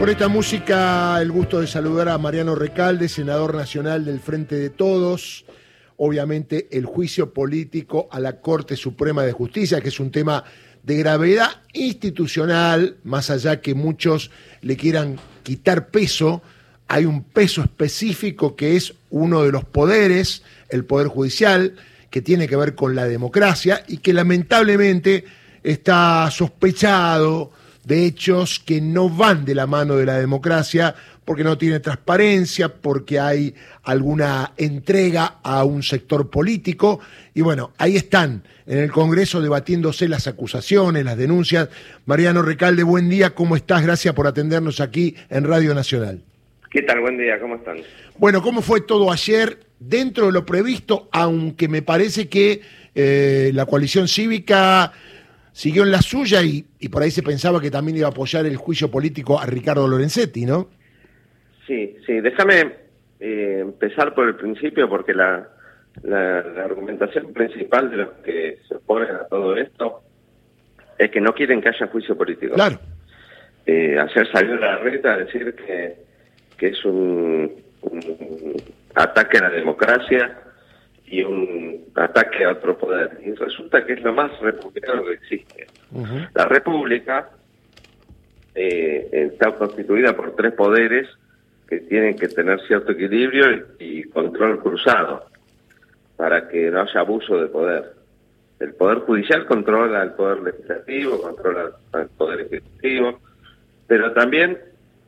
Por esta música, el gusto de saludar a Mariano Recalde, senador nacional del Frente de Todos. Obviamente, el juicio político a la Corte Suprema de Justicia, que es un tema de gravedad institucional, más allá que muchos le quieran quitar peso, hay un peso específico que es uno de los poderes, el Poder Judicial, que tiene que ver con la democracia y que lamentablemente está sospechado de hechos que no van de la mano de la democracia porque no tiene transparencia, porque hay alguna entrega a un sector político. Y bueno, ahí están en el Congreso debatiéndose las acusaciones, las denuncias. Mariano Recalde, buen día, ¿cómo estás? Gracias por atendernos aquí en Radio Nacional. ¿Qué tal? Buen día, ¿cómo están? Bueno, ¿cómo fue todo ayer dentro de lo previsto? Aunque me parece que eh, la coalición cívica siguió en la suya y, por ahí se pensaba que también iba a apoyar el juicio político a Ricardo Lorenzetti, ¿no? Sí, sí, déjame eh, empezar por el principio porque la, la, argumentación principal de los que se oponen a todo esto es que no quieren que haya juicio político. Claro. Eh, hacer salir la reta, decir que, que es un, un ataque a la democracia, y un ataque a otro poder. Y resulta que es lo más republicano que existe. La república eh, está constituida por tres poderes que tienen que tener cierto equilibrio y, control cruzado para que no haya abuso de poder. El poder judicial controla el poder legislativo, controla el poder ejecutivo, pero también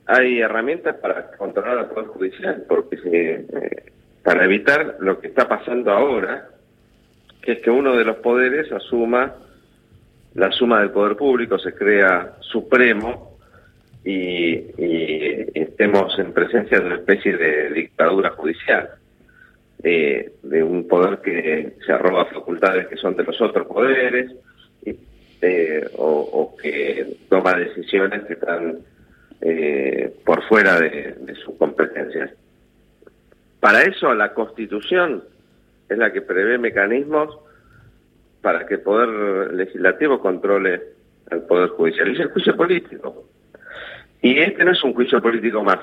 hay herramientas para controlar al poder judicial, porque si, eh, para evitar lo que está pasando ahora, que es que uno de los poderes asuma la suma del poder público, se crea supremo y, estemos en presencia de una especie de dictadura judicial, de un poder que se arroba facultades que son de los otros poderes eh, o, que toma decisiones que están eh, por fuera de sus competencias. Para eso la Constitución es la que prevé mecanismos para que el Poder Legislativo controle al Poder Judicial. Y es el juicio político. Y este no es un juicio político más,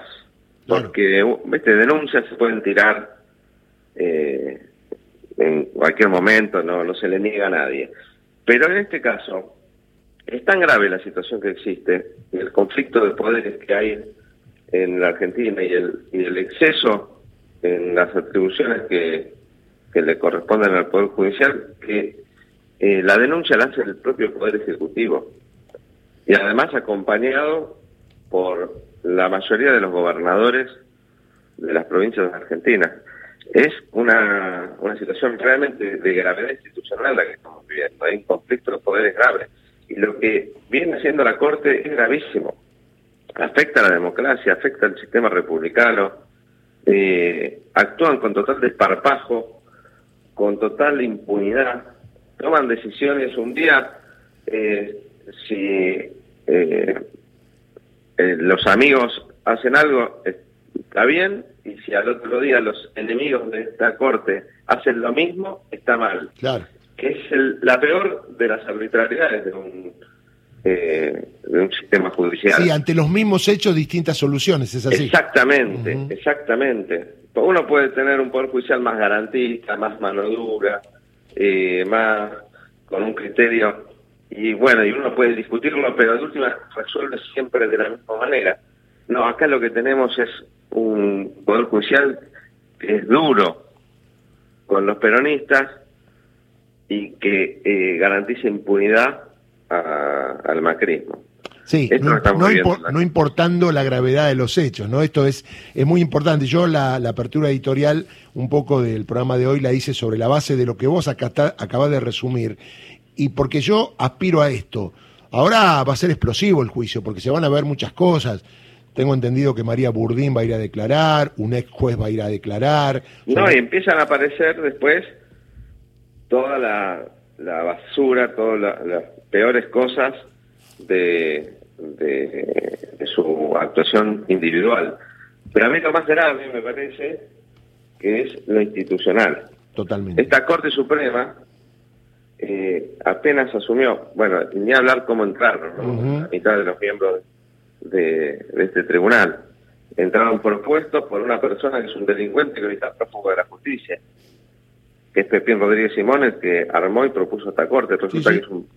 porque este, denuncias se pueden tirar eh, en cualquier momento, no, no se le niega a nadie. Pero en este caso, es tan grave la situación que existe, y el conflicto de poderes que hay en la Argentina y el, y el exceso en las atribuciones que, que le corresponden al Poder Judicial, que eh, la denuncia la hace el propio Poder Ejecutivo y además acompañado por la mayoría de los gobernadores de las provincias de Argentina. Es una, una situación realmente de gravedad institucional la que estamos viviendo. Hay un conflicto de poderes grave. Y lo que viene haciendo la Corte es gravísimo. Afecta a la democracia, afecta al sistema republicano, eh, actúan con total desparpajo, con total impunidad, toman decisiones un día, eh, si eh, eh, los amigos hacen algo, está bien, y si al otro día los enemigos de esta corte hacen lo mismo, está mal. Claro. Que es la peor de las arbitrariedades de un eh, de un sistema judicial. Sí, ante los mismos hechos, distintas soluciones, es así. Exactamente, exactamente. Uno puede tener un poder judicial más garantista, más mano dura, eh, más con un criterio, y bueno, y uno puede discutirlo, pero de última resuelve siempre de la misma manera. No, acá lo que tenemos es un poder judicial que es duro con los peronistas y que eh, garantiza impunidad al macrismo. Sí, no, importando la gravedad de los hechos, ¿no? Esto es, es muy importante. Yo la, apertura editorial, un poco del programa de hoy, la hice sobre la base de lo que vos acá acabas de resumir. Y porque yo aspiro a esto. Ahora va a ser explosivo el juicio, porque se van a ver muchas cosas. Tengo entendido que María Burdín va a ir a declarar, un ex juez va a ir a declarar. No, y empiezan a aparecer después toda la, la basura, todas las peores cosas de, de, su actuación individual. Pero a mí lo más grave me parece que es lo institucional. Totalmente. Esta Corte Suprema eh, apenas asumió, bueno, ni hablar cómo entraron, la mitad de los miembros de, este tribunal. Entraron propuestos por una persona que es un delincuente que hoy está prófugo de la justicia, que es Pepín Rodríguez Simón, el que armó y propuso esta corte. Resulta que es un,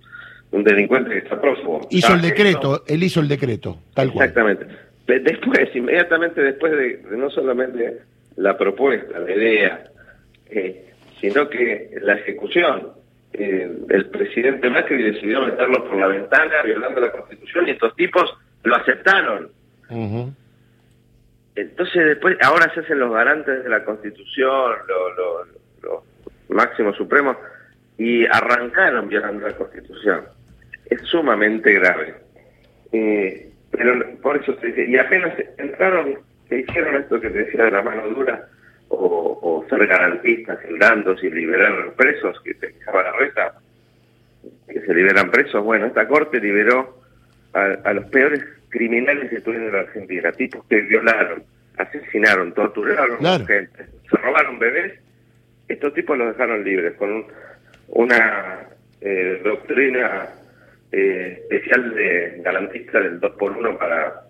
delincuente que está prófugo. Hizo el decreto, él hizo el decreto, tal cual. Exactamente. Después, inmediatamente después de, no solamente la propuesta, la idea, eh, sino que la ejecución, eh, el presidente Macri decidió meterlo por la ventana, violando la Constitución, y estos tipos lo aceptaron. Entonces después, ahora se hacen los garantes de la Constitución, los máximos supremos, y arrancaron violando la Constitución. Es sumamente grave. Eh, pero por eso te dice, y apenas entraron, se hicieron esto que te decía de la mano dura, o, ser garantistas, y liberar presos, que te dejaba la reta, que se liberan presos. Bueno, esta corte liberó a, los peores criminales que tuvieron en la Argentina, tipos que violaron, asesinaron, torturaron a gente, se robaron bebés. Estos tipos los dejaron libres con una eh, doctrina eh, especial de garantista del 2 por 1 para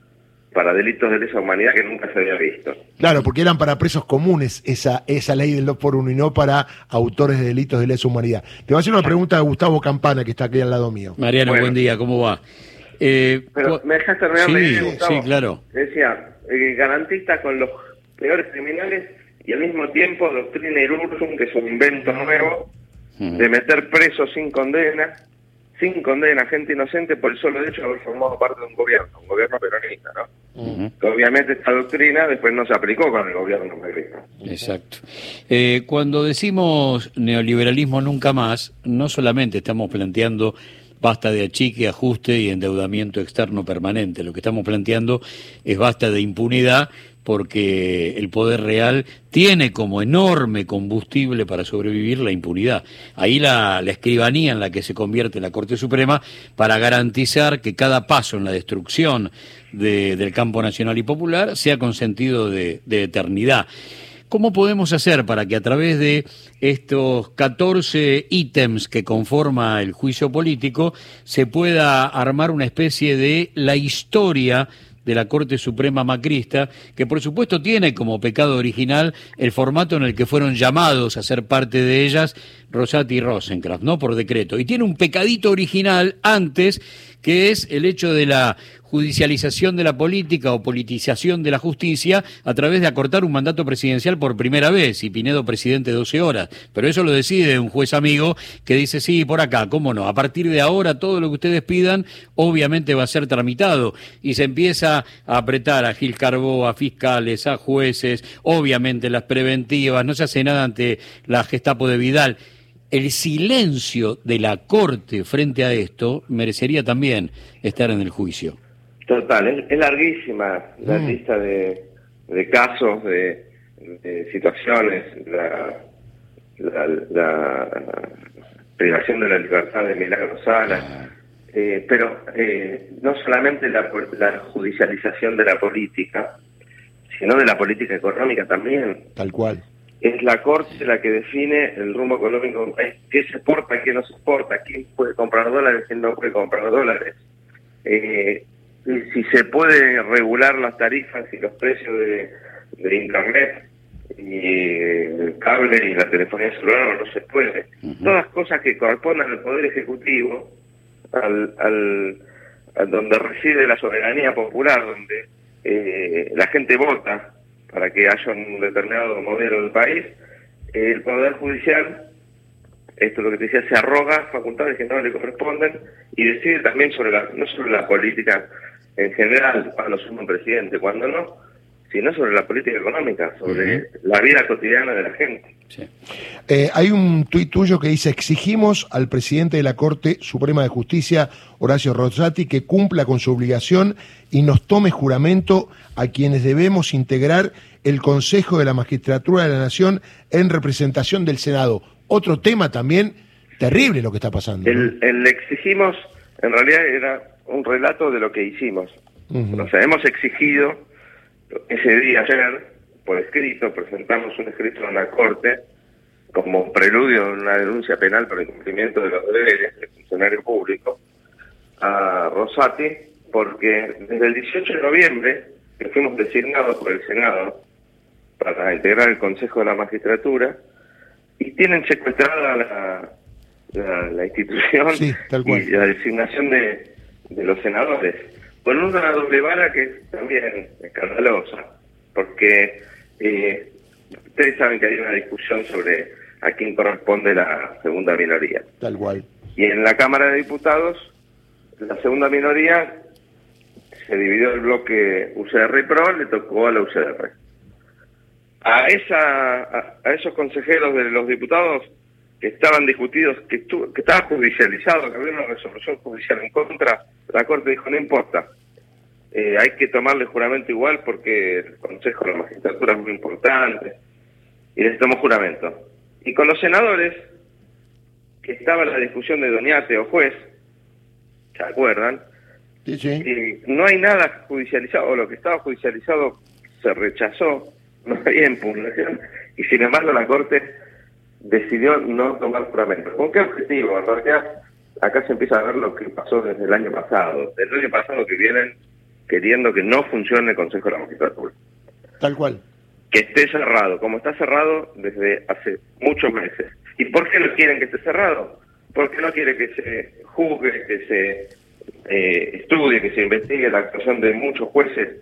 para delitos de lesa humanidad que nunca se había visto. Claro, porque eran para presos comunes esa, esa ley del 2 por 1 y no para autores de delitos de lesa humanidad. Te voy a hacer una pregunta a Gustavo Campana, que está aquí al lado mío. Mariano, buen día, ¿cómo va? Eh, Pero me dejas terminar sí, Gustavo. Sí, claro. Decía, eh, garantista con los peores criminales y al mismo tiempo doctrina Irursum, que es un invento nuevo, de meter presos sin condena sin condena a gente inocente por el solo hecho de haber formado parte de un gobierno, un gobierno peronista, ¿no? obviamente esta doctrina después no se aplicó con el gobierno peronista. Exacto. Eh, cuando decimos neoliberalismo nunca más, no solamente estamos planteando basta de achique, ajuste y endeudamiento externo permanente. Lo que estamos planteando es basta de impunidad porque el poder real tiene como enorme combustible para sobrevivir la impunidad. Ahí la, escribanía en la que se convierte la Corte Suprema para garantizar que cada paso en la destrucción del campo nacional y popular sea con sentido de, de eternidad. ¿Cómo podemos hacer para que a través de estos 14 ítems que conforma el juicio político se pueda armar una especie de la historia de la Corte Suprema Macrista, que por supuesto tiene como pecado original el formato en el que fueron llamados a ser parte de ellas Rosati y Rosencraft, ¿no? Por decreto. Y tiene un pecadito original antes, que es el hecho de la judicialización de la política o politización de la justicia a través de acortar un mandato presidencial por primera vez y Pinedo presidente 12 horas. Pero eso lo decide un juez amigo que dice, sí, por acá, cómo no, a partir de ahora todo lo que ustedes pidan obviamente va a ser tramitado y se empieza a apretar a Gil Carbó, a fiscales, a jueces, obviamente las preventivas, no se hace nada ante la Gestapo de Vidal el silencio de la Corte frente a esto merecería también estar en el juicio. Total, es, larguísima la mm. lista de, casos, de, situaciones, la, privación de la libertad de Milagro Sala, ah. eh, pero eh, no solamente la, judicialización de la política, sino de la política económica también. Tal cual. Es la Corte la que define el rumbo económico, qué se exporta, qué no se exporta, quién puede comprar dólares, quién no puede comprar dólares. Eh, si se puede regular las tarifas y los precios de, internet y el cable y la telefonía celular no se puede. Todas cosas que corresponden al poder ejecutivo, al, al, donde reside la soberanía popular, donde eh, la gente vota para que haya un determinado modelo del país, el poder judicial esto es lo que te decía, se arroga facultades que no le corresponden y decide también sobre la, no sobre la política en general, cuando somos un presidente, cuando no, sino sobre la política económica, sobre la vida cotidiana de la gente. Eh, hay un tuit tuyo que dice, exigimos al presidente de la Corte Suprema de Justicia, Horacio Rosati, que cumpla con su obligación y nos tome juramento a quienes debemos integrar el Consejo de la Magistratura de la Nación en representación del Senado. Otro tema también terrible lo que está pasando. El, el exigimos, en realidad era un relato de lo que hicimos. O sea, hemos exigido ese día ayer, por escrito, presentamos un escrito en la Corte como preludio de una denuncia penal por incumplimiento de los deberes del funcionario público a Rosati porque desde el 18 de noviembre, que fuimos designados por el Senado para integrar el Consejo de la Magistratura, y tienen secuestrada la, la, institución y la designación de, de los senadores, con una doble vara que es también escandalosa, porque eh, ustedes saben que hay una discusión sobre a quién corresponde la segunda minoría. Tal cual. Y en la Cámara de Diputados, la segunda minoría se dividió el bloque UCR y PRO, le tocó a la UCR. A, esa, a, esos consejeros de los diputados que estaban discutidos, que, que estaba judicializado, que había una resolución judicial en contra, la Corte dijo, no importa, eh, hay que tomarle juramento igual porque el Consejo de la Magistratura es muy importante, y les tomó juramento. Y con los senadores, que estaba en la discusión de Doñate o juez, ¿se acuerdan? Sí, sí. no hay nada judicializado, o lo que estaba judicializado se rechazó, no había impugnación, y sin embargo la Corte decidió no tomar juramento. ¿Con qué objetivo? En realidad, acá se empieza a ver lo que pasó desde el año pasado. Desde el año pasado que vienen queriendo que no funcione el Consejo de la Magistratura. Tal cual. Que esté cerrado, como está cerrado desde hace muchos meses. ¿Y por qué no quieren que esté cerrado? Porque no quiere que se juzgue, que se eh, estudie, que se investigue la actuación de muchos jueces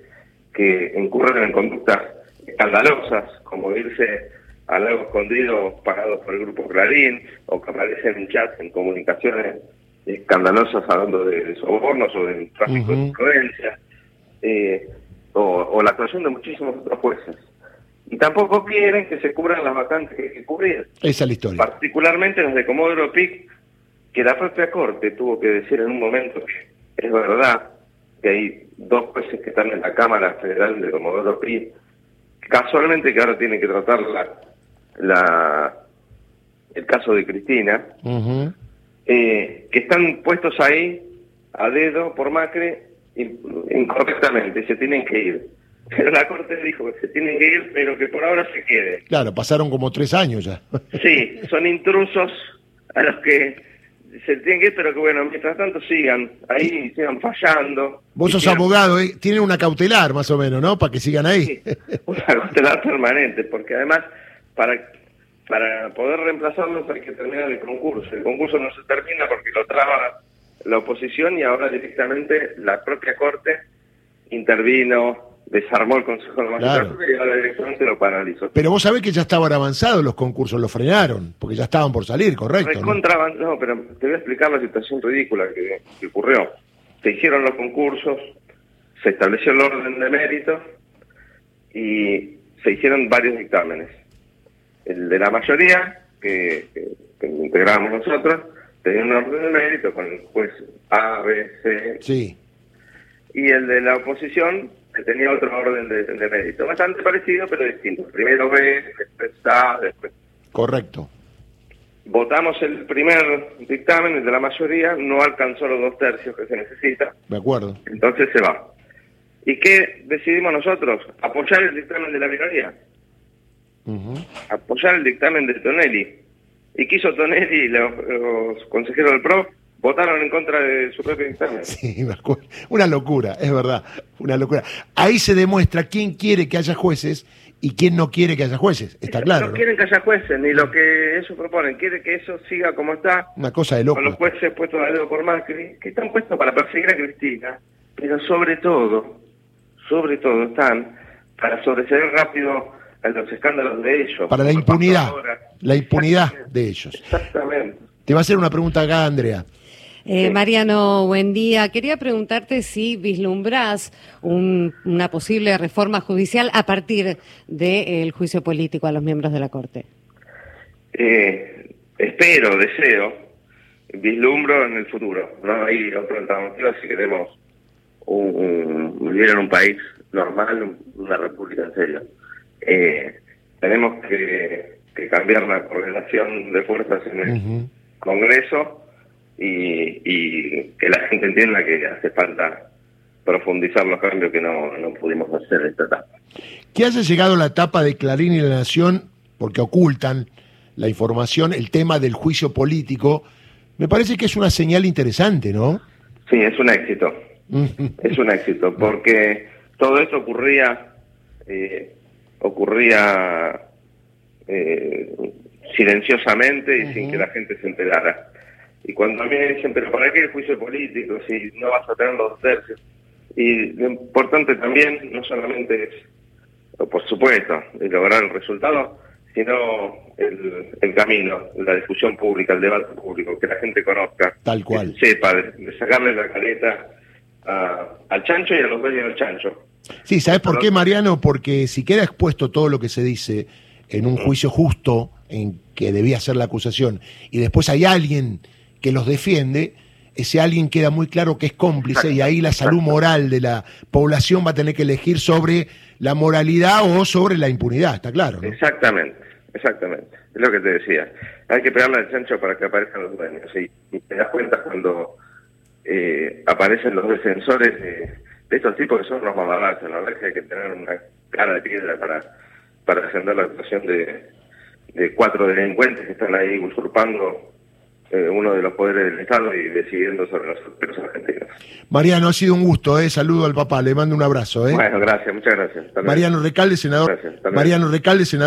que incurren en conductas escandalosas, como irse al lago escondido pagados por el grupo Clarín, o que aparecen en chats, en comunicaciones escandalosas hablando de, sobornos o de tráfico de influencia, eh, o, la actuación de muchísimos otros jueces. Y tampoco quieren que se cubran las vacantes que hay que cubrir. Esa es la historia. Particularmente las de Comodoro Pic, que la propia Corte tuvo que decir en un momento que es verdad que hay dos jueces que están en la Cámara Federal de Comodoro Pi, casualmente que ahora tienen que tratar la, el caso de Cristina, eh, que están puestos ahí a dedo por Macri incorrectamente, se tienen que ir. Pero la Corte dijo que se tienen que ir, pero que por ahora se quede. Claro, pasaron como tres años ya. Sí, son intrusos a los que se tienen que ir, pero que bueno, mientras tanto sigan ahí, sigan fallando. Vos sos abogado, ¿eh? tienen una cautelar más o menos, ¿no? Para que sigan ahí. una cautelar permanente, porque además, para para poder reemplazarlos hay que terminar el concurso. El concurso no se termina porque lo traba la oposición y ahora directamente la propia Corte intervino, desarmó el Consejo de Magistratura y ahora directamente lo paralizó. Pero vos sabés que ya estaban avanzados los concursos, los frenaron, porque ya estaban por salir, correcto. ¿no? pero te voy a explicar la situación ridícula que, ocurrió. Se hicieron los concursos, se estableció el orden de mérito y se hicieron varios dictámenes. El de la mayoría, que, que integramos nosotros, tenía un orden de mérito con el juez A, B, C. Sí. Y el de la oposición que tenía otro orden de, mérito, bastante parecido pero distinto. Primero B, después A, después. Correcto. Votamos el primer dictamen, el de la mayoría, no alcanzó los dos tercios que se necesita. De acuerdo. Entonces se va. ¿Y qué decidimos nosotros? Apoyar el dictamen de la minoría. Apoyar el dictamen de Tonelli y quiso Tonelli y los, consejeros del PRO votaron en contra de su propio dictamen. Sí, una locura, es verdad, una locura. Ahí se demuestra quién quiere que haya jueces y quién no quiere que haya jueces, está claro. No, quieren que haya jueces, ni lo que ellos proponen, quiere que eso siga como está. Una cosa de loco. Con los jueces puestos a dedo por Macri, que están puestos para perseguir a Cristina, pero sobre todo, sobre todo están para sobresalir rápido a los escándalos de ellos. Para la impunidad la impunidad de ellos. Exactamente. Te va a hacer una pregunta acá, Andrea. Eh, Mariano, buen día. Quería preguntarte si vislumbrás una posible reforma judicial a partir del juicio político a los miembros de la Corte. Eh, espero, deseo, vislumbro en el futuro. No hay otra alternativa si queremos vivir en un país normal, una república en serio. Eh, tenemos que que cambiar la correlación de fuerzas en el Congreso y, que la gente entienda que hace falta profundizar los cambios que no, no pudimos hacer en esta etapa. Que haya llegado la etapa de Clarín y la Nación, porque ocultan la información, el tema del juicio político, me parece que es una señal interesante, ¿no? Sí, es un éxito. es un éxito, porque todo esto ocurría, eh, ocurría eh, silenciosamente y sin que la gente se enterara. Y cuando a mí me dicen, pero ¿para qué el juicio político si no vas a tener los tercios? Y lo importante también no solamente es, por supuesto, lograr el resultado, sino el, camino, la discusión pública, el debate público, que la gente conozca, tal cual, sepa, de, sacarle la caleta al chancho y a los dueños del chancho. Sí, ¿sabes por qué, Mariano? Porque si queda expuesto todo lo que se dice en un juicio justo en que debía ser la acusación y después hay alguien que los defiende, ese alguien queda muy claro que es cómplice y ahí la salud moral de la población va a tener que elegir sobre la moralidad o sobre la impunidad, está claro. Exactamente, exactamente. Es lo que te decía. Hay que pegarle al chancho para que aparezcan los dueños. Y, te das cuenta cuando eh, aparecen los defensores de, estos tipos que son los mamadazos. La verdad es que hay que tener una cara de piedra para, para defender la actuación de, de cuatro delincuentes que están ahí usurpando eh, uno de los poderes del Estado y decidiendo sobre los, argentinos. Mariano, ha sido un gusto, ¿eh? saludo al papá, le mando un abrazo. ¿eh? Bueno, gracias, muchas gracias. Mariano Recalde, senador. Mariano Recalde, senador.